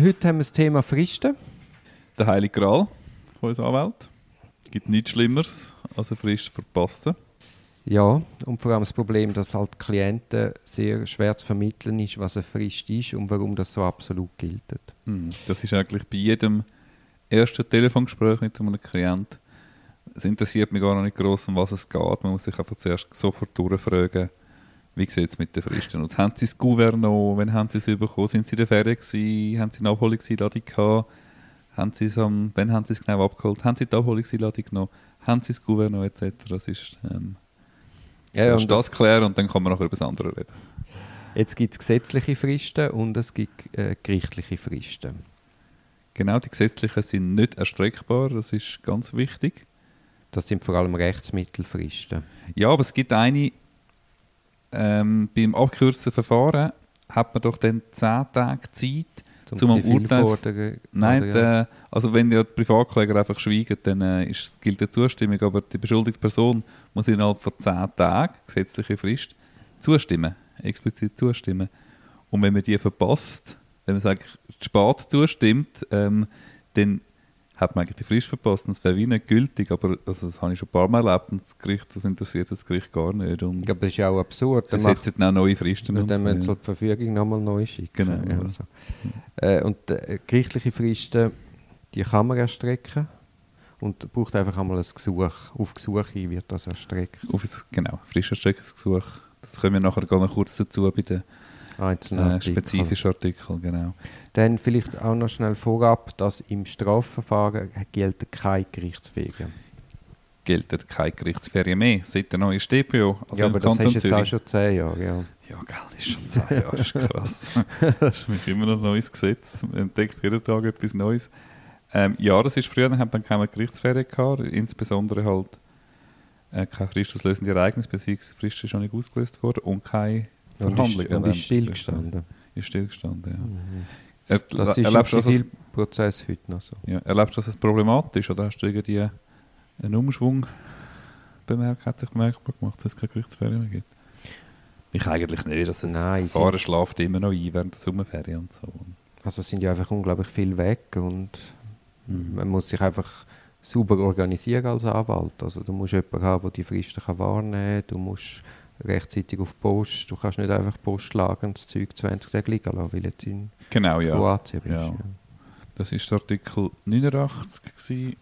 Heute haben wir das Thema Fristen. Der Heilige Gral von unserer Anwalt. Es gibt nichts Schlimmeres als eine Frist verpassen. Ja, und vor allem das Problem, dass halt Klienten sehr schwer zu vermitteln ist, was eine Frist ist und warum das so absolut gilt. Hm, Das ist eigentlich bei jedem ersten Telefongespräch mit einem Klient. Es interessiert mich gar nicht groß, um was es geht. Man muss sich einfach zuerst sofort durchfragen, wie sieht es mit den Fristen aus? Haben Sie das Gouverneur? Wann haben Sie es bekommen? Sind Sie in der Ferien gewesen? Haben Sie eine Abholungseinladung gehabt? Haben Sie es am, wann haben Sie es genau abgeholt? Haben Sie die Abholungseinladung genommen? Haben Sie das Gouverneur etc.? Das ist ähm, Ja, zuerst und das klären und dann kann man nachher über das andere reden. Jetzt gibt es gesetzliche Fristen und es gibt äh, gerichtliche Fristen. Genau, die gesetzlichen sind nicht erstreckbar, das ist ganz wichtig. Das sind vor allem Rechtsmittelfristen. Ja, aber es gibt eine, ähm, beim abgekürzten Verfahren hat man doch dann 10 Tage Zeit, Zum Urteils- Zivilfordern- Nein, der, also wenn ja die Privatkläger einfach schweigen, dann äh, ist, gilt die Zustimmung, aber die beschuldigte Person muss innerhalb von 10 Tagen, gesetzliche Frist, zustimmen, explizit zustimmen. Und wenn man die verpasst, wenn man sagt, spät zustimmt, ähm, dann hat man eigentlich die Frist verpasst und es wäre wie nicht gültig, aber also das habe ich schon ein paar Mal erlebt und das Gericht, das interessiert das Gericht gar nicht und Ja, aber das ist ja auch absurd. sie setzen dann auch neue Fristen Und dann so, müssen ja. sie die Verfügung nochmal neu schicken. Genau, Ja, ja. also. äh, und äh, gerichtliche Fristen, die kann man erstrecken. Und braucht einfach einmal ein Gesuch. Auf Gesuch hin wird das erstreckt. Auf genau, Fristerstreckungsgesuch. Das kommen wir nachher gar noch kurz dazu bei den Einzelne äh, Artikel. spezifischen Artikeln. Genau. Dann vielleicht auch noch schnell vorab, dass im Strafverfahren gelten keine Gerichtswege. Gelten keine Gerichtsferien mehr seit der neuen StPO. Also ja, aber das Kanton hast du jetzt auch schon zehn Jahre. Ja. Ja, geil, ist schon zehn Jahre, ist krass. das ist mich immer noch ein neues Gesetz. Man entdeckt jeden Tag etwas Neues. Ähm, ja, das ist früher, dann hat man keine Gerichtsferien gehabt, insbesondere halt äh, kein fristauslösendes Ereignis, beziehungsweise Frist ist schon nicht ausgelöst worden und keine Und Verhandlung. ist, und ist stillgestanden. Ist stillgestanden, ja. Mhm. Er, Das ist im erlebst das als, Zivilprozess heute noch so. ja, erlebst du das als problematisch oder hast du irgendwie einen Umschwung bemerkt, hat sich bemerkbar gemacht, dass es keine Gerichtsferien mehr gibt? Ich eigentlich nicht, dass das Nein, sind- schlaft immer noch ein während der Sommerferien und so. Also es sind ja einfach unglaublich viel weg und Mhm. man muss sich einfach sauber organisieren als Anwalt. Also du musst jemanden haben, der die Fristen kann wahrnehmen kann, du musst rechtzeitig auf Post, du kannst nicht einfach Post lagern und das Zeug 20 Tage liegen lassen, weil du jetzt in Genau, ja. Kroatien bist. Ja. Ja. Das ist Artikel 89 gewesen.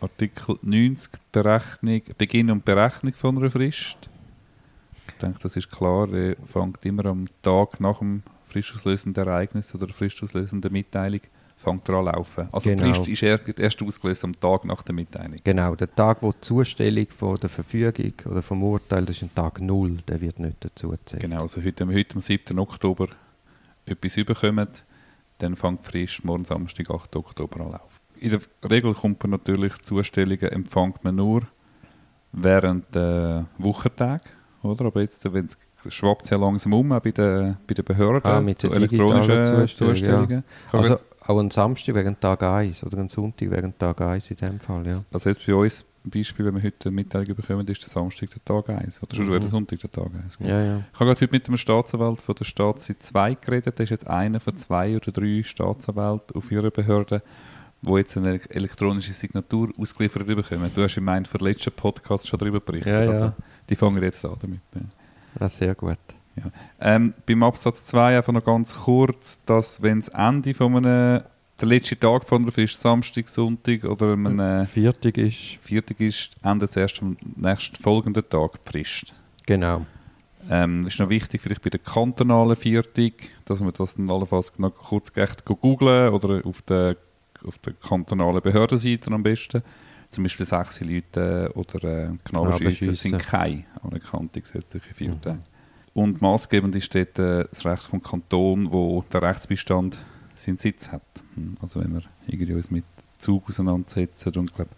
Artikel 90, Berechnung, Beginn und Berechnung von einer Frist. Ich denke, das ist klar. Er fängt immer am Tag nach dem fristauslösenden Ereignis oder der fristauslösenden Mitteilung fängt er an laufen. Also Genau. die Frist ist erst, erst ausgelöst am Tag nach der Mitteilung. Genau, der Tag, wo die Zustellung von der Verfügung oder vom Urteil, das ist ein Tag Null, der wird nicht dazu gezählt. Genau, also heute, wenn wir heute am 7. Oktober etwas überkommen, dann fängt die Frist morgen Samstag, 8. Oktober an laufen. In der Regel kommt man natürlich Zustellungen, empfängt man nur während der Wochentag, oder? Aber jetzt, wenn es schwappt es ja langsam um, auch bei den, bei den Behörden, Ah, mit so elektronischen Zustellungen, Zustellungen. Kann Also auch ein Samstag während Tag 1 oder ein Sonntag während Tag 1 in dem Fall, ja. also jetzt bei uns, ein Beispiel, wenn wir heute eine Mitteilung bekommen, ist der Samstag der Tag 1. Oder schon Mhm. der Sonntag der Tag 1. Ja, ja. Ich habe gerade heute mit einem Staatsanwalt von der Staatszeit 2 geredet. Der ist jetzt einer von zwei oder drei Staatsanwälten auf ihrer Behörde, die jetzt eine elektronische Signatur ausgeliefert bekommen. Du hast für den letzten Podcast schon darüber berichtet. Ja, ja. Also, die fangen jetzt an damit. ja. Ah, sehr gut. Ähm, beim Absatz 2 einfach noch ganz kurz, dass wenn das Ende von einem, der letzte Tag von der Frist Samstag, Sonntag oder einem Viertig ist, Viertag ist, endet es erst am nächsten folgenden Tag die Frist. genau. Ähm, das ist noch wichtig, vielleicht bei der kantonalen Viertig, dass man das dann allenfalls noch kurz echt googlen oder auf der, auf der kantonalen Behördenseite am besten. Zum Beispiel sechs Leute oder äh, Knabenschüsse. sind keine anerkannte gesetzliche Viertage. Mhm. Und maßgebend ist dort äh, das Recht vom Kanton, wo der Rechtsbestand seinen Sitz hat. Hm, Also wenn wir irgendwie uns mit Zug auseinandersetzen und ich glaube,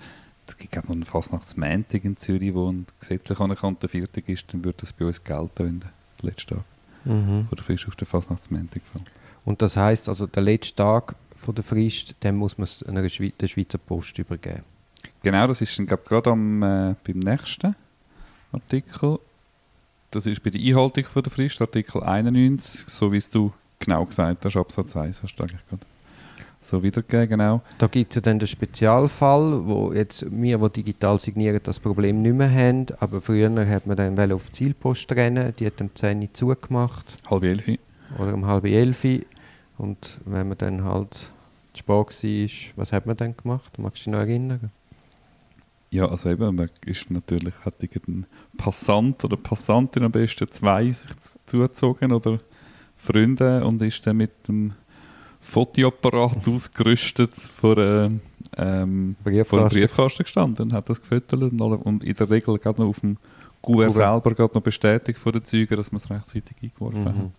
es gibt noch einen Fasnachtsmäntig in Zürich, wo ein gesetzlich anerkannter Viertag ist, dann würde das bei uns gelten, wenn der letzte Tag Mhm. von der Frist auf den Fasnachtsmäntig fällt. Und das heißt also, der letzte Tag von der Frist, den muss man es einer Schweiz, der Schweizer Post übergeben. Genau, das ist dann glaub, gerade am, äh, beim nächsten Artikel. Das ist bei der Einhaltung von der Frist, Artikel 91, so wie es du genau gesagt hast, Absatz 1 hast du eigentlich gerade so wiedergegeben, genau. Da gibt es ja dann den Spezialfall, wo jetzt wir, die digital signieren, das Problem nicht mehr haben, aber früher hat man dann auf die Zielpost rennen, die hat um 10 Uhr zugemacht. Halb elf. Oder um halb elf. Und wenn man dann halt zu spät war, was hat man dann gemacht? Magst du dich noch erinnern? Ja, also eben, man ist natürlich, hat irgendein Passant oder Passantin am besten zwei sich zugezogen oder Freunde und ist dann mit dem Fotoapparat ausgerüstet vor, äh, ähm, vor einem Briefkasten gestanden und hat das gefüttert und, und in der Regel gerade noch auf dem Kuvert selber gerade noch bestätigt von den Zeugen, dass man es rechtzeitig eingeworfen mhm. hat.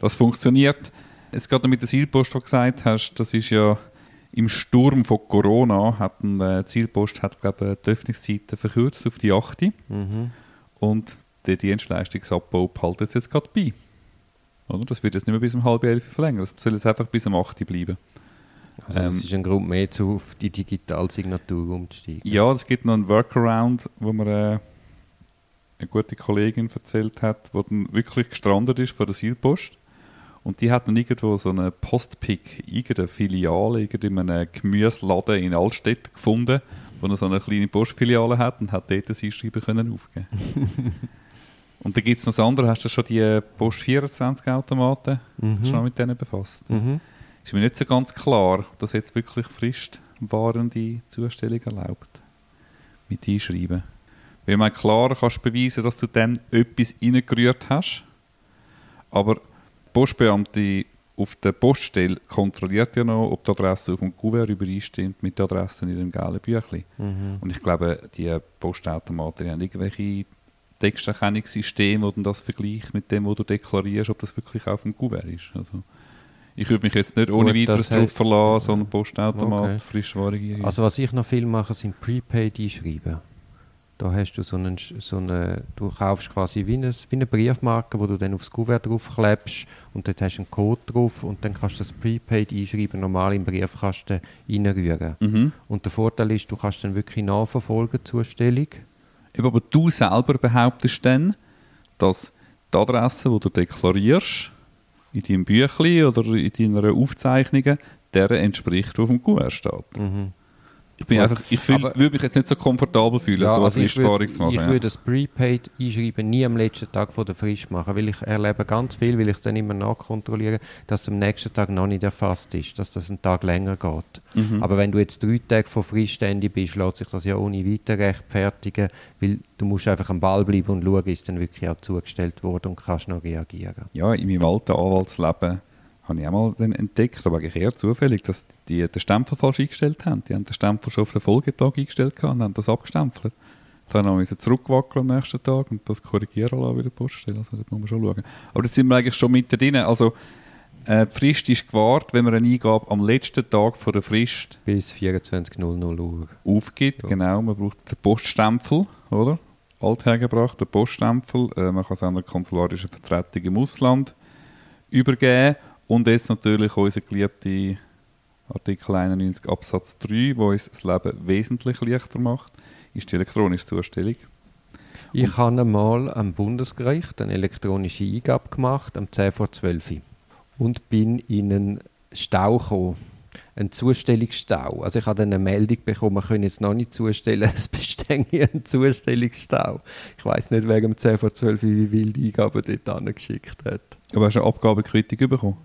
Das funktioniert. Jetzt gerade noch mit der Zielpost, die du gesagt hast, das ist ja im Sturm von Corona hat eine Zielpost hat, glaube die Öffnungszeiten verkürzt auf die 8. Mhm. Und der Dienstleistungsabbau hält jetzt gerade bei. Oder? Das wird jetzt nicht mehr bis um halb elf verlängern. Das soll jetzt einfach bis um 8 bleiben. Also ähm, das ist ein Grund mehr, zu auf die Digitalsignatur umzusteigen. Ja, es gibt noch einen Workaround, wo mir äh, eine gute Kollegin erzählt hat, wo dann wirklich gestrandet ist vor der Zielpost. Und die hat dann irgendwo so eine Postpick, irgendeine Filiale, in einem Gemüseladen in Altstedt gefunden, wo er so eine kleine Postfiliale hat und hat dort ein Einschreiben können aufgeben Und dann gibt es noch das andere, hast du schon die Post 24 Automaten mhm. schon mit denen befasst? Mhm. Ist mir nicht so ganz klar, dass jetzt wirklich frischwarende Zustellung erlaubt. Mit Einschreiben. Weil man klar kannst beweisen, dass du dann etwas reingerührt hast, aber Postbeamte auf der Poststelle kontrolliert ja noch, ob die Adresse auf dem Kuvert übereinstimmt mit der Adresse in dem gelben Büchlein. Mhm. Und ich glaube, die Postautomaten haben irgendwelche Texterkennungssysteme, die das vergleicht mit dem, was du deklarierst, ob das wirklich auf dem Kuvert ist. Also, ich würde mich jetzt nicht ohne Gut, weiteres darauf verlassen, sondern Postautomat, okay. Frischware. Also was ich noch viel mache, sind Prepaid einschreiben. Da hast du so einen, so eine, du kaufst quasi wie, eine, wie eine Briefmarke, wo du dann aufs Kuvert draufklebst und dort hast du einen Code drauf und dann kannst du das Prepaid einschreiben, normal im Briefkasten reinrühren. Mhm. Und der Vorteil ist, du kannst dann wirklich nachverfolgen, Zustellung. Aber du selber behauptest dann, dass die Adresse, die du deklarierst, in deinem Büchlein oder in deiner Aufzeichnung, der entspricht, die auf dem Kuvert steht. Mhm. Ich, bin einfach, ich fühl, würde mich jetzt nicht so komfortabel fühlen, ja, so also ich würd, zu machen. Ich ja. würde das Prepaid einschreiben nie am letzten Tag von der Frist machen, weil ich erlebe ganz viel, weil ich es dann immer nachkontrolliere, dass es am nächsten Tag noch nicht erfasst ist, dass das einen Tag länger geht. Mhm. Aber wenn du jetzt drei Tage vor Fristende bist, lässt sich das ja ohne weiter rechtfertigen, weil du musst einfach am Ball bleiben und schauen, ist dann wirklich auch zugestellt worden und kannst noch reagieren. Ja, in meinem alten Anwaltsleben habe ich auch mal dann entdeckt, aber eigentlich eher zufällig, dass die den Stempel falsch eingestellt haben. Die haben den Stempel schon auf den Folgetag eingestellt und haben das abgestempelt. Dann haben wir zurückwackeln am nächsten Tag und das korrigieren lassen, wieder Poststelle. Also das muss man schon schauen. Aber jetzt sind wir eigentlich schon mit drin. Also äh, die Frist ist gewahrt, wenn man eine Eingabe am letzten Tag vor der Frist bis 24.00 Uhr aufgibt. Ja. Genau, man braucht den Poststempel, oder? Althergebracht, den Poststempel. Äh, man kann es einer konsularischen Vertretung im Ausland übergeben und jetzt natürlich unser geliebter Artikel 91 Absatz 3, wo uns das Leben wesentlich leichter macht, ist die elektronische Zustellung. Ich habe einmal am Bundesgericht eine elektronische Eingabe gemacht, am 10 vor 12 und bin in einen Stau gekommen. Ein Zustellungsstau. Also ich habe dann eine Meldung bekommen, wir können jetzt noch nicht zustellen, es besteht ein Zustellungsstau. Ich weiß nicht wegen dem 10 vor 12 wie wild Eingaben dort angeschickt hat. Aber hast du eine Abgabekritik bekommen?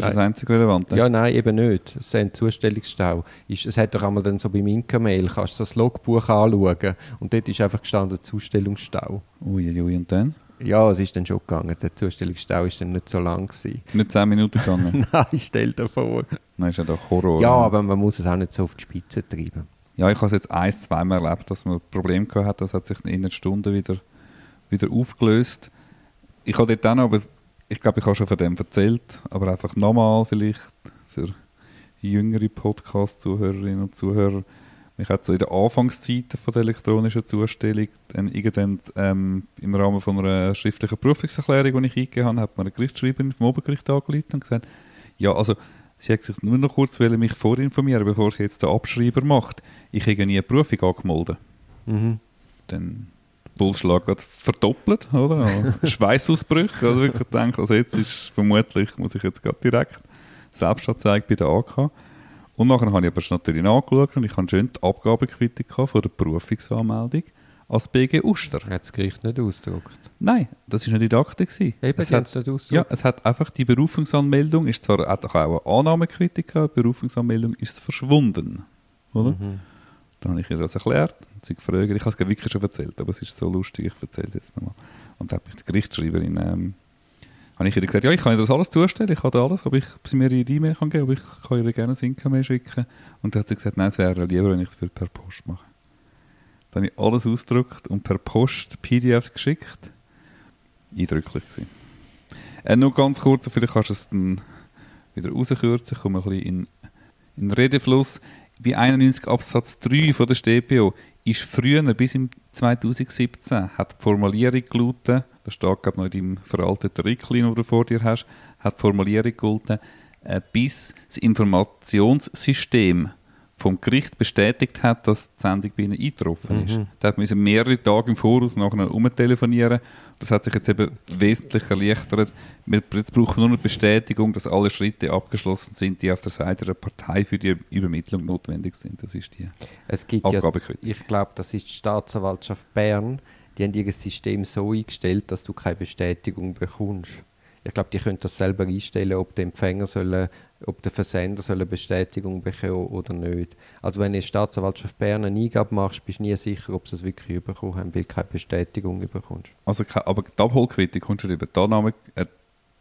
Das ist das einzige Relevante? Ja, nein, eben nicht. Es ist ein Zustellungsstau. Es hat doch einmal dann so beim Inka-Mail, kannst du das Logbuch anschauen und dort ist einfach gestanden Zustellungsstau. Uiuiui, ui, und dann? Ja, es ist dann schon gegangen. Der Zustellungsstau war dann nicht so lang. Gewesen. Nicht zehn Minuten gegangen? nein, stell dir vor. Nein, ist ja doch Horror. Ja, aber man muss es auch nicht so auf die Spitze treiben. Ja, ich habe es jetzt ein, zweimal erlebt, dass man ein Problem gehabt hat. Das hat sich in einer Stunde wieder, wieder aufgelöst. Ich habe dort auch noch, aber ich glaube, ich habe schon von dem erzählt, aber einfach nochmal vielleicht für jüngere Podcast-Zuhörerinnen und Zuhörer. Mich hat so in den Anfangszeiten von der elektronischen Zustellung dann irgendwann ähm, im Rahmen von einer schriftlichen Prüfungserklärung, die ich eingegeben habe, hat mir eine Gerichtsschreiberin vom Obergericht angerufen und gesagt, ja, also sie hat sich nur noch kurz mich vorinformieren, bevor sie jetzt den Abschreiber macht. Ich habe nie eine Prüfung angemeldet. Mhm. Dann Pulsschlag verdoppelt, oder? Schweißausbrüche. Also ich denke, also jetzt ist vermutlich, muss ich jetzt gerade direkt Selbstanzeige bei der AK. Und nachher habe ich aber natürlich nachgeschaut und ich habe schön die Abgabequittung von der Berufungsanmeldung als BG Uster. Hat das Gericht nicht ausgedruckt? Nein, das war nicht Didaktik. gewesen. Eben, es hat, nicht ausgedruckt. ja, es hat einfach die Berufungsanmeldung, ist zwar hat auch eine Annahmequittung gehabt, die Berufungsanmeldung ist verschwunden. Oder? Mhm. Dann habe ich ihr das erklärt sie gefragt, ich habe es wirklich schon erzählt, aber es ist so lustig, ich erzähle es jetzt nochmal. Und dann habe ich die Gerichtsschreiberin, ähm, habe ich ihr gesagt, ja, ich kann ihr das alles zustellen, ich kann da alles, ob ich ob sie mir ihre E-Mail kann geben, ob ich kann ihr gerne ein Income schicken. Und dann hat sie gesagt, nein, es wäre lieber, wenn ich es per Post mache. Dann habe ich alles ausgedruckt und per Post PDFs geschickt. Eindrücklich gewesen. Äh, nur ganz kurz, vielleicht kannst du es dann wieder rauskürzen, kommen wir ein bisschen in, in Redefluss. Bei 91 Absatz 3 von der StPO ist früher, bis im 2017, hat die Formulierung gelautet, das steht ich noch in deinem veralteten Rickling, den du vor dir hast, hat die Formulierung gelautet, äh, bis das Informationssystem vom Gericht bestätigt hat, dass die Sendung bei ihnen eingetroffen ist. Mhm. Da hat man mehrere Tage im Voraus nachher umtelefonieren. Das hat sich jetzt eben wesentlich erleichtert. Wir- Jetzt brauchen wir nur eine Bestätigung, dass alle Schritte abgeschlossen sind, die auf der Seite der Partei für die Übermittlung notwendig sind. Das ist die Es gibt ja, ich glaube, das ist die Staatsanwaltschaft Bern, die haben ihr System so eingestellt, dass du keine Bestätigung bekommst. Ich glaube, die können das selber einstellen, ob der Empfänger soll, ob der Versender soll eine Bestätigung bekommen oder nicht. Also wenn du in der Staatsanwaltschaft Bern eine Eingabe machst, bist du nie sicher, ob sie es wirklich bekommen haben, weil du keine Bestätigung bekommst. Also, aber die Abholquittung kommst du rüber. Die Annahme, äh,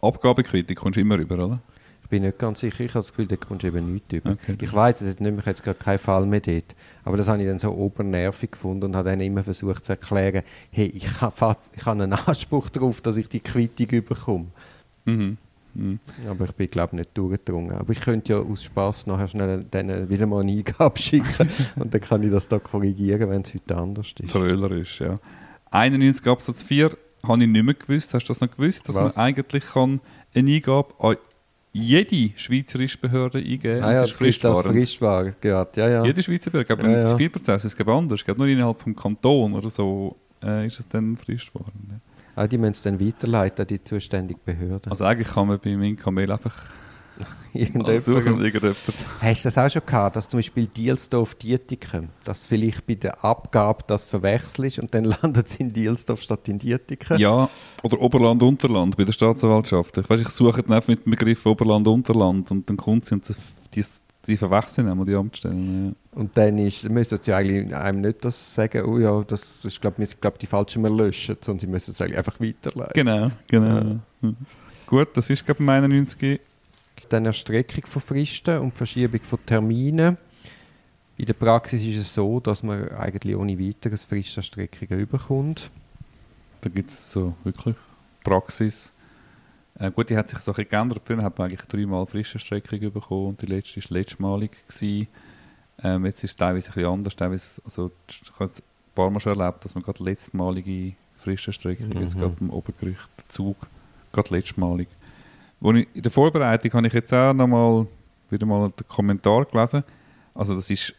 Abgabequittung kommst du immer rüber, oder? Ich bin nicht ganz sicher, ich habe das Gefühl, da kommst du eben nichts über. Okay. Ich weiß, es nimmt mich jetzt gerade keinen Fall mehr dort. Aber das habe ich dann so obernervig gefunden und habe dann immer versucht zu erklären, hey, ich habe, ich habe einen Anspruch darauf, dass ich die Quittung bekomme. Mhm. Mhm. Aber ich bin, glaube ich, nicht durchgedrungen. Aber ich könnte ja aus Spass nachher schnell denen wieder mal eine Eingabe schicken und dann kann ich das da korrigieren, wenn es heute anders ist. Tröllerisch, ja. 91 Absatz 4 habe ich nicht mehr gewusst. Hast du das noch gewusst? Dass Was? man eigentlich kann eine Eingabe an jede schweizerische Behörde eingeben Ah ja, Es das gibt das Fristwahrend. Frischware. Ja, ja. Jede Schweizer Behörde. Ich glaube, Ja, ja. Zivilprozess ist es anders. Ich glaube, nur innerhalb vom Kanton oder so äh, ist es dann Fristwahrend. Ja. Ah, die müssen es dann weiterleiten an die zuständige Behörde. Also eigentlich kann man bei meinem Kamel einfach suchen. Hast du das auch schon gehabt, dass zum Beispiel Dielsdorf Dietiken, dass vielleicht bei der Abgabe das verwechselst und dann landet es in Dielsdorf statt in Dietiken? Ja, oder Oberland, Unterland bei der Staatsanwaltschaft. Ich weiß, ich suche dann einfach mit dem Begriff Oberland, Unterland und dann kommt sie und das, die, die verwechseln einmal die Amtsstellen. Und dann ist, müssen sie ja eigentlich einem nicht das sagen, oh ja, das ist, glaube ich, glaub, die falsche mal löschen, sondern sie müssen es eigentlich einfach Ja. weiterleiten. Genau, genau. Hm. Gut, das ist glaube ich im 91. Dann Erstreckung von Fristen und Verschiebung von Terminen. In der Praxis ist es so, dass man eigentlich ohne weiteres Fristerstreckungen überkommt. Da gibt es so wirklich Praxis. Äh, gut, die hat sich so ein bisschen geändert. Früher hat man eigentlich dreimal frische Streckung bekommen und die letzte war letztmalig. Gewesen. Ähm, jetzt ist es teilweise ein bisschen anders. Teilweise, also, ich habe es ein paar Mal schon erlebt, dass man gerade letztmalige frische Streckung, jetzt Mhm. gerade im Obergericht, Zug, gerade letztmalig. Wo ich, in der Vorbereitung habe ich jetzt auch noch mal wieder mal den Kommentar gelesen. Also das ist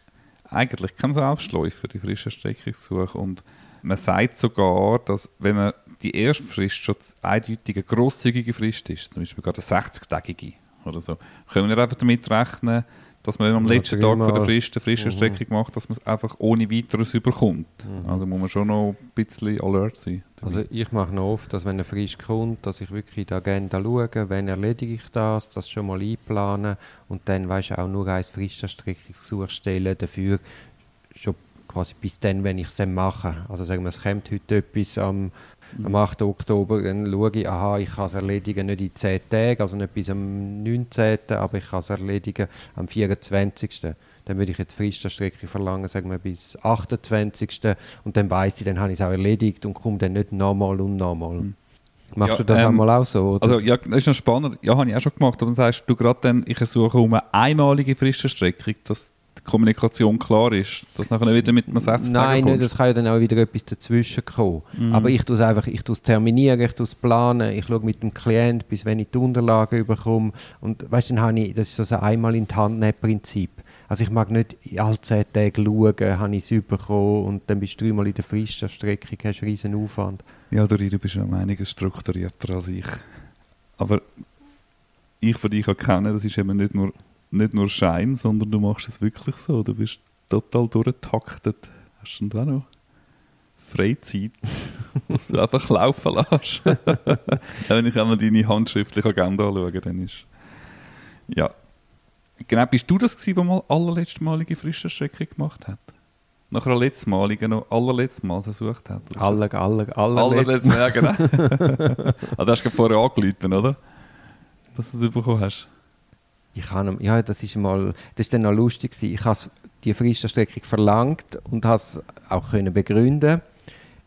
eigentlich kein Selbstläufer, die frische Streckungssuche. Und man sagt sogar, dass wenn man die erste Frist schon eindeutig eine grosszügige Frist ist, zum Beispiel gerade eine 60-tägige oder so, können wir einfach damit rechnen, dass man am letzten Tag von der. Frist eine frische Mhm. Streckung macht, dass man es einfach ohne weiteres überkommt. Mhm. Also muss man schon noch ein bisschen alert sein. Also ich mache noch oft, dass wenn eine Frisch kommt, dass ich wirklich in die Agenda schaue, wenn erledige ich das, das schon mal einplanen und dann weißt du auch nur ein Fristerstreckungsgesuch stellen dafür, schon quasi bis dann, wenn ich es dann mache. Also sagen wir, es kommt heute etwas am, am 8. Oktober, dann schaue ich, aha, ich kann es erledigen nicht in 10 Tagen, also nicht bis am 19., aber ich kann es erledigen am 24. Dann würde ich jetzt Fristerstrecke verlangen, sagen wir bis 28. Und dann weiß ich, dann habe ich es auch erledigt und komme dann nicht nochmal und nochmal. Machst Ja, du das ähm, einmal auch so? Oder? Also ja, das ist noch spannend. Ja, habe ich auch schon gemacht. Aber dann sagst du gerade dann, ich suche um eine einmalige Fristenstreckung, die Kommunikation klar ist, dass nachher nicht wieder mit einem 60 Nein, nicht, es kann ja dann auch wieder etwas dazwischen kommen. Mhm. Aber ich tue es einfach, ich tue es terminieren, ich tue es planen, ich schaue mit dem Klient, bis wenn ich die Unterlagen bekomme. Und weißt du, dann habe ich, das ist so ein einmal in die Hand nehmen Prinzip. Also ich mag nicht alle zehn Tage schauen, habe ich es bekommen und dann bist du dreimal in der Fristerstreckung, hast einen riesen Aufwand. Ja, Dori, du bist ja um einiges strukturierter als ich. Aber ich von dir kenne, das ist eben nicht nur, nicht nur Schein, sondern du machst es wirklich so. Du bist total durchgetaktet. Hast du denn auch noch Freizeit, was du einfach laufen lässt? Wenn ich einmal deine handschriftliche Agenda anschaue, dann ist... Ja. Genau, bist du das gewesen, der mal allerletzte malige Frischenstrecke gemacht hat? Nach einer letzten Maligen noch allerletztes Mal versucht hat? Aller, aller, Allerletztes allerletztes Mal, ja genau. du hast gerade vorher angerufen, oder? Dass du es bekommen hast. Ich habe, ja, das ist mal, das ist dann noch lustig gewesen. Ich habe die Fristerstreckung verlangt und habe es auch können begründen,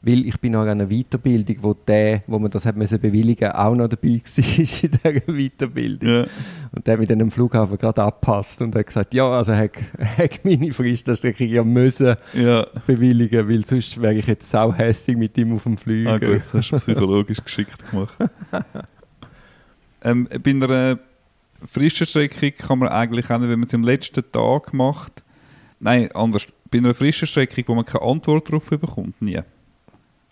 weil ich bin an einer Weiterbildung, wo der, wo man das hat müssen bewilligen, auch noch dabei war in dieser Weiterbildung. Ja. Und der mit dem Flughafen gerade abpasst und hat gesagt, ja, also hat, hat meine Fristerstreckung ja müssen ja. bewilligen, weil sonst wäre ich jetzt sauhässig mit ihm auf dem Flüger. Ah gut, das hast du psychologisch geschickt gemacht. ähm, bei einer Frischenstreckung kann man eigentlich auch nicht, wenn man es am letzten Tag macht, nein, anders, bei einer Frischenstreckung, wo man keine Antwort darauf bekommt, nie.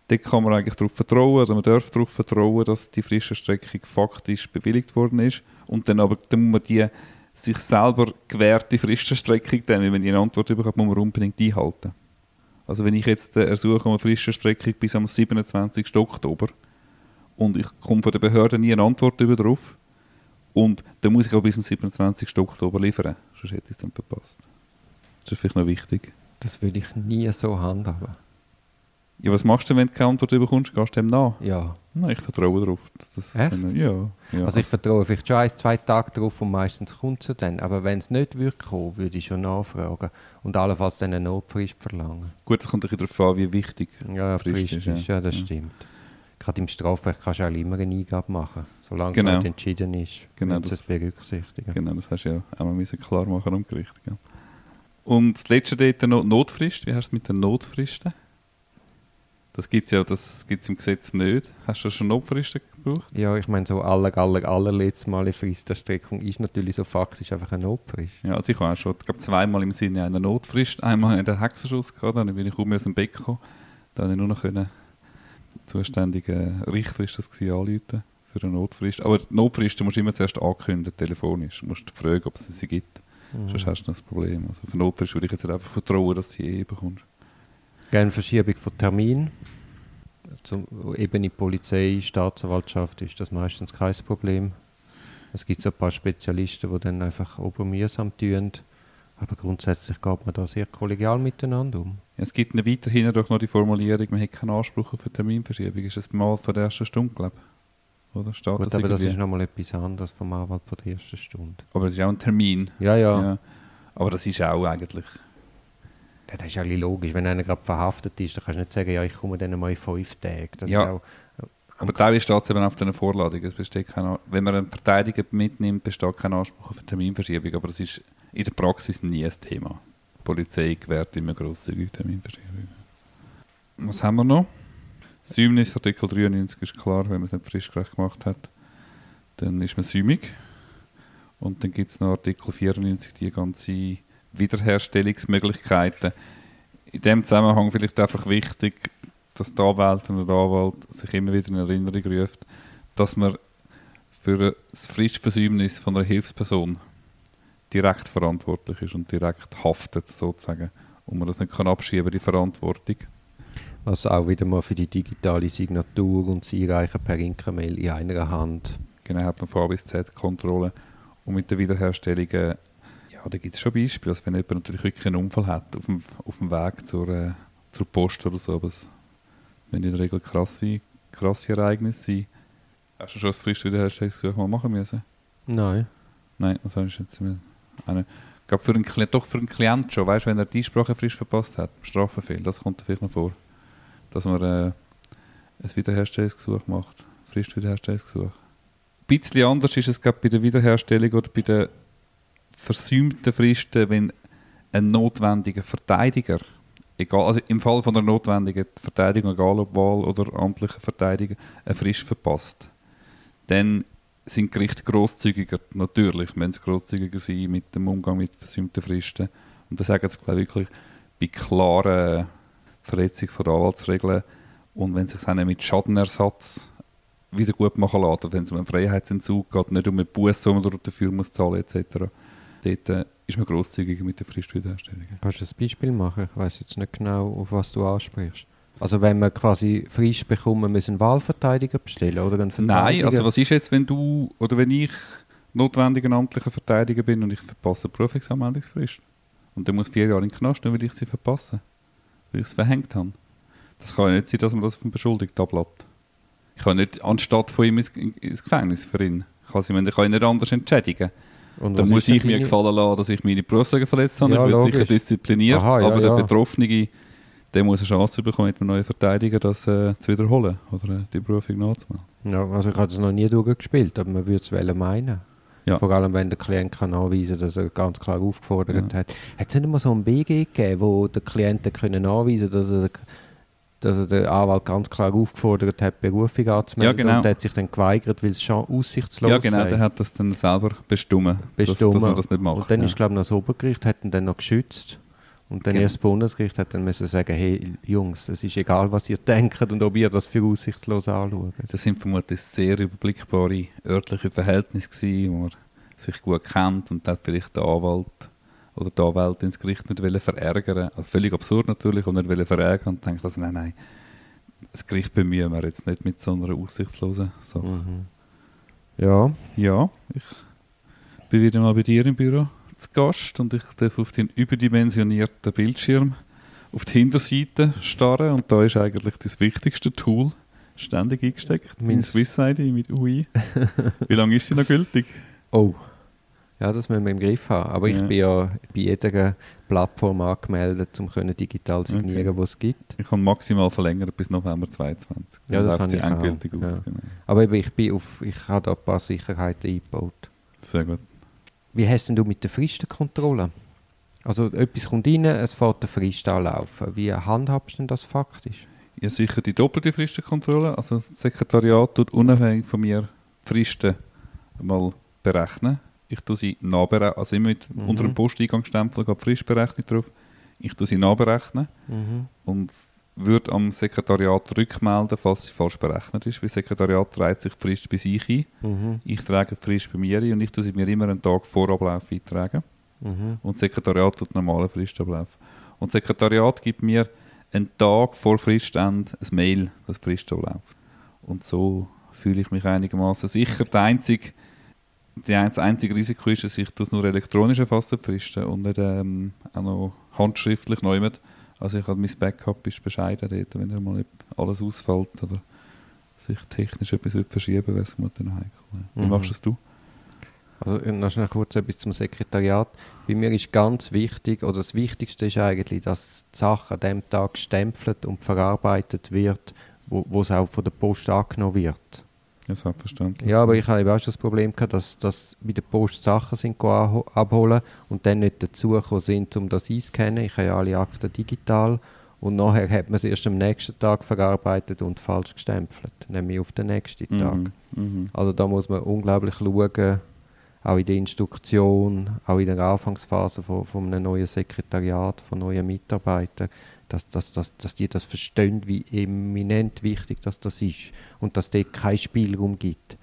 Dort kann man eigentlich darauf vertrauen, oder man darf darauf vertrauen, dass die Frischenstreckung faktisch bewilligt worden ist. Und dann aber dann muss man die sich selber gewährte Frischenstreckung, dann, wenn man die Antwort bekommt, muss man unbedingt einhalten. Also wenn ich jetzt äh, ersuche um eine Frischenstreckung bis am 27. Oktober und ich komme von der Behörde nie eine Antwort drauf und dann muss ich auch bis zum 27. Oktober liefern, sonst hätte ich es dann verpasst. Das ist vielleicht noch wichtig. Das würde ich nie so handhaben. Ja, was machst du, wenn du keine Antwort bekommst? Gehst du dem nach? Ja. Nein, ich vertraue darauf. dass- Echt? Ja. ja. Also ich vertraue vielleicht schon ein, zwei Tage darauf und meistens kommt es dann. Aber wenn es nicht würde kommen, würde ich schon nachfragen. Und allenfalls dann eine Notfrist verlangen. Gut, es kommt ein bisschen darauf an, wie wichtig. Ja, Frist Frist, ist, ja. ja, das Ja. stimmt. Gerade im Strafrecht kannst du auch immer eine Eingabe machen, solange Genau. es halt entschieden ist, Genau, das- es berücksichtigen. Genau, das hast du ja auch mal müssen klar machen am Gericht. Gell? Und das letzte dort noch Notfrist. Wie hast du es mit den Notfristen? Das gibt es ja das gibt's im Gesetz nicht. Hast du schon Notfristen gebraucht? Ja, ich meine, so aller, aller, allerletztes Mal eine Fristerstreckung ist natürlich so faktisch einfach eine Notfrist. Ja, also ich habe auch schon ich glaube, zweimal im Sinne einer Notfrist. Einmal in den Hexenschuss gehabt, dann bin ich kaum aus dem Bett gekommen. Dann habe ich nur noch können zuständigen Richter ist das gewesen, anrufen für eine Notfrist. Aber die Notfristen musst du immer zuerst ankündigen, telefonisch. Du musst fragen, ob es sie gibt. Mhm. Sonst hast du das Problem. Also für Notfrist würde ich jetzt einfach vertrauen, dass sie eh bekommst. Gerne Verschiebung von Termin. Zum Ebene Polizei, Staatsanwaltschaft ist das meistens kein Problem. Es gibt so ein paar Spezialisten, die dann einfach obermühsam tun. Aber grundsätzlich geht man da sehr kollegial miteinander um. Es gibt eine weiterhin doch noch die Formulierung, man hat keinen Anspruch auf eine Terminverschiebung. Ist das mal von der ersten Stunde, glaube ich? Oder steht Gut, das aber das irgendwie? ist nochmal etwas anderes vom Anwalt von der ersten Stunde. aber das ist auch ein Termin. Ja, ja. Ja. Aber das ist auch eigentlich... Ja, das ist ja logisch. Wenn einer gerade verhaftet ist, dann kannst du nicht sagen, ja, ich komme dann mal in fünf Tagen. Das Ja. auch, Aber teilweise steht es eben auf der Vorladung. Es besteht kein, An- wenn man einen Verteidiger mitnimmt, besteht kein Anspruch auf eine Terminverschiebung. Aber das ist in der Praxis nie ein Thema. Polizei gewährt immer grosszügig Terminverschiebungen. Was haben wir noch? Säumnis, Artikel 93 ist klar, wenn man es nicht frischgerecht gemacht hat, dann ist man säumig. Und dann gibt es noch Artikel 94, die ganze Wiederherstellungsmöglichkeiten. In dem Zusammenhang vielleicht einfach wichtig, dass die Anwältin oder der Anwalt sich immer wieder in Erinnerung ruft, dass man für das Frischversäumnis von einer Hilfsperson direkt verantwortlich ist und direkt haftet, sozusagen. Und man das nicht kann abschieben, die Verantwortung. was auch wieder mal für die digitale Signatur und das Einreichen per Inka-Mail in einer Hand. Genau, hat man von A bis Z Kontrolle. Und mit der Wiederherstellung, äh, ja, da gibt es schon Beispiele. Also wenn jemand natürlich wirklich einen Unfall hat auf dem, auf dem Weg zur, äh, zur Post oder so, aber es müssen in der Regel krasse, krasse Ereignisse sein. Hast du schon das Frischwiederherstellungsgesuch mal machen müssen? Nein. Nein, das habe ich jetzt nicht. Eine, ich glaube, für einen, doch für einen Klient schon, weißt, wenn er die Sprache frisch verpasst hat, Strafbefehl, das kommt vielleicht noch vor. Dass man äh, ein Wiederherstellungsgesuch macht, Fristwiederherstellungsgesuch. Ein bisschen anders ist es bei der Wiederherstellung oder bei den versäumten Fristen, wenn ein notwendiger Verteidiger, egal, also im Fall von einer notwendigen Verteidigung, egal ob Wahl oder amtlicher Verteidiger, eine Frist verpasst, dann sind Gerichte grosszügiger, natürlich müssen sie grosszügiger sein mit dem Umgang mit versäumten Fristen. Und das sagen sie, glaube ich, wirklich bei klaren Verletzungen von Anwaltsregeln und wenn sich dann mit Schadenersatz wieder gut machen lassen, wenn es um einen Freiheitsentzug geht, nicht um einen Bus, den man dafür muss zahlen etc. Dort äh, ist man grosszügig mit der Fristwiederherstellung. Kannst du ein Beispiel machen? Ich weiß jetzt nicht genau, auf was du ansprichst. Also wenn man quasi Frist bekommt, man muss einen Wahlverteidiger bestellen oder einen Nein, also was ist jetzt, wenn du oder wenn ich notwendiger amtlicher Verteidiger bin und ich verpasse die Berufungsanmeldungsfrist? Und der muss vier Jahre in den Knast, nur weil ich sie verpasse. Weil ich es verhängt habe. Das kann ja nicht sein, dass man das vom Beschuldigten ablässt. Ich kann nicht anstatt von ihm ins, ins Gefängnis für ihn. Ich kann, sie, ich kann ihn nicht anders entschädigen. Und dann muss ich mir gefallen lassen, dass ich meine Berufsregeln verletzt habe. Ja, ich bin sicher diszipliniert, Aha, ja, aber der ja. Betroffene der muss eine Chance bekommen, mit einem neuen Verteidiger das äh, zu wiederholen oder äh, die Berufung nachzumachen. Ja, also ich habe das noch nie durchgespielt, aber man würde es meinen. Ja. Vor allem, wenn der Klient kann anweisen kann, dass er ganz klar aufgefordert ja. hat. Hat es nicht immer so ein BG gegeben, wo der Klient können anweisen dass er, dass er den Anwalt ganz klar aufgefordert hat, Berufung anzumelden ja, genau. und hat sich dann geweigert, weil es schon aussichtslos ist. Ja genau, sei. der hat das dann selber bestimmt, bestimmt. Dass, dass man das nicht macht. Und dann ja. ist glaube ich noch das Obergericht hat ihn dann noch geschützt und dann genau. erst das Bundesgericht hat dann müssen sagen, hey Jungs, es ist egal, was ihr denkt und ob ihr das für aussichtslos anschaut. Das sind vermutlich sehr überblickbare örtliche Verhältnisse gewesen, wo man sich gut kennt und dann vielleicht der Anwalt oder die Anwalt ins Gericht nicht verärgern also Völlig absurd natürlich, und nicht verärgern und denkt, also nein, nein, das Gericht bemühen wir jetzt nicht mit so einer aussichtslosen Sache. Mhm. Ja. Ja, ich bin wieder mal bei dir im Büro zu Gast und ich darf auf den überdimensionierten Bildschirm auf die Hinterseite starren und da ist eigentlich das wichtigste Tool ständig eingesteckt, mein Swiss ID mit UI. Wie lange ist sie noch gültig? Oh, ja, das müssen wir im Griff haben. Aber ja. ich bin ja bei jeder Plattform angemeldet, um können digital signieren, okay. was es gibt. Ich kann maximal verlängern bis November 2022. Ja, das habe ich endgültig auch. Ja. Genau. Aber ich, bin auf, ich habe da ein paar Sicherheiten eingebaut. Sehr gut. Wie hast denn du mit der Fristenkontrolle? Also etwas kommt rein, es fährt der Frist anlaufen. Wie handhabst du denn das faktisch? Ja, sicher die doppelte Fristenkontrolle. Also das Sekretariat tut unabhängig von mir die Fristen mal berechnen. Ich tue sie nachberechnen, also immer mit mhm. unter dem Posteingangsstempel geht Fristberechnung drauf. Ich tue sie nachberechnen mhm. und würde am Sekretariat rückmelden, falls sie falsch berechnet ist. Weil das Sekretariat trägt sich die Frist bei sich ein. Mhm. Ich trage die Frist bei mir ein und ich tue sie mir immer einen Tag vor Ablauf eintragen. Mhm. Und das Sekretariat tut normalen Fristablauf. Und das Sekretariat gibt mir einen Tag vor Fristende ein Mail, das die Frist abläuft. Und so fühle ich mich einigermaßen sicher. Der einzige, das einzige Risiko ist, dass ich das nur elektronisch erfasse, Fristen, und nicht ähm, auch noch handschriftlich neu mit also ich habe mein Backup ist bescheiden dort, wenn mal nicht alles ausfällt oder sich technisch etwas verschieben wäre es dann heikel. Wie mhm. machst du Also noch schnell kurz etwas zum Sekretariat. Bei mir ist ganz wichtig, oder das Wichtigste ist eigentlich, dass die Sache an dem Tag gestempelt und verarbeitet wird, wo, wo es auch von der Post angenommen wird. Ja, selbstverständlich. Ja, aber ich habe auch schon das Problem gehabt, dass, dass bei der Post Sachen sind abholen und dann nicht dazugekommen sind, um das einzuscannen. Ich habe ja alle Akten digital und nachher hat man es erst am nächsten Tag verarbeitet und falsch gestempelt, nämlich auf den nächsten mhm, Tag. Mhm. Also da muss man unglaublich schauen, auch in der Instruktion, auch in der Anfangsphase von, von einem neuen Sekretariat, von neuen Mitarbeitern, dass, dass, dass, dass die das verstehen, wie eminent wichtig dass das ist und dass es dort keinen Spielraum gibt.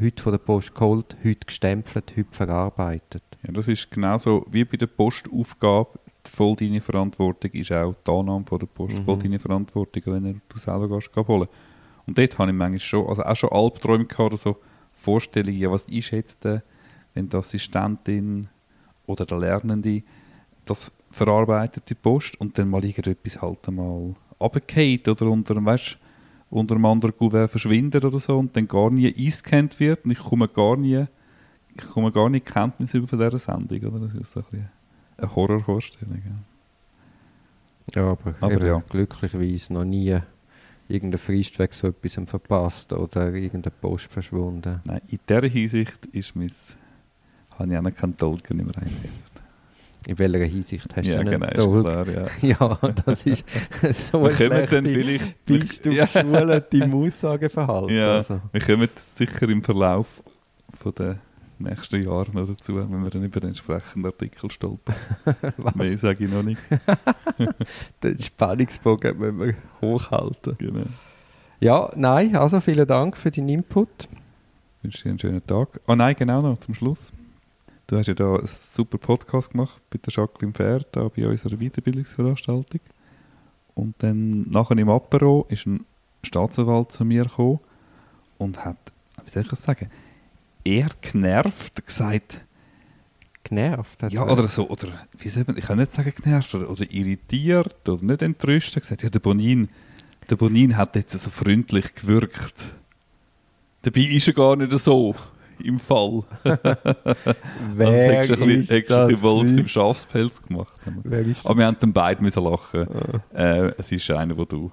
Heute von der Post geholt, heute gestempelt, heute verarbeitet. Ja, das ist genauso wie bei der Postaufgabe. Voll deine Verantwortung ist auch die Annahme von der Post. Mhm. Voll deine Verantwortung, wenn du selber gehst, holen Und dort habe ich manchmal schon, also auch schon Albträume gehabt, so Vorstellungen, ja, was ist jetzt, äh, wenn die Assistentin oder der Lernende das verarbeitet die Post und dann mal irgendetwas halt einmal runtergeht oder unter einem, weißt, unter einem anderen Kuvert verschwindet oder so und dann gar nie eingescannt wird und ich komme gar nie, ich komme gar nicht Kenntnis über von dieser Sendung. Oder? Das ist so ein eine Horrorvorstellung. Ja, ja aber, aber ja. glücklicherweise noch nie irgendein Frist wegen so etwas verpasst oder irgendeine Post verschwunden. Nein, in dieser Hinsicht ist mein, habe ich auch noch keinen Tolken mehr eingesetzt. In welcher Hinsicht hast ja, du einen genau, Klar, ja. ja, das ist so eine schlechte dann vielleicht, bist du ja. geschult im Aussageverhalten. Ja, also. wir kommen sicher im Verlauf von den nächsten Jahren noch dazu, wenn wir dann über den entsprechenden Artikel stolpern. Mehr sage ich noch nicht. den Spannungsbogen müssen wir hochhalten. Genau. Ja, nein, also vielen Dank für deinen Input. Ich wünsche dir einen schönen Tag. Ah nein, genau noch, zum Schluss. Du hast ja da einen super Podcast gemacht bei der Jacqueline Pferd, da bei unserer Weiterbildungsveranstaltung. Und dann nachher im Apero ist ein Staatsanwalt zu mir gekommen und hat, wie soll ich das sagen, eher genervt gesagt, Genervt? hat ja, er- oder so, oder wie soll man, ich kann nicht sagen genervt, oder, oder irritiert, oder nicht entrüstet, gesagt, ja, der Bonin, der Bonin hat jetzt so freundlich gewirkt. Dabei ist er gar nicht so im Fall. Wer also, ein ist ein das Wolfs im? Schafspelz gemacht. Wer ist Aber wir haben dann beide müssen lachen. Ah. Äh, es ist einer, den du,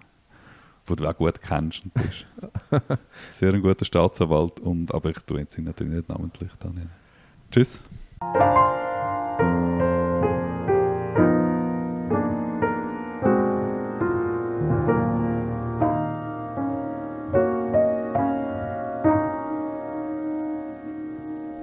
wo du auch gut kennst. Und bist. Sehr ein guter Staatsanwalt. Und, aber ich tue jetzt ihn natürlich nicht namentlich. Daniel. Tschüss. das?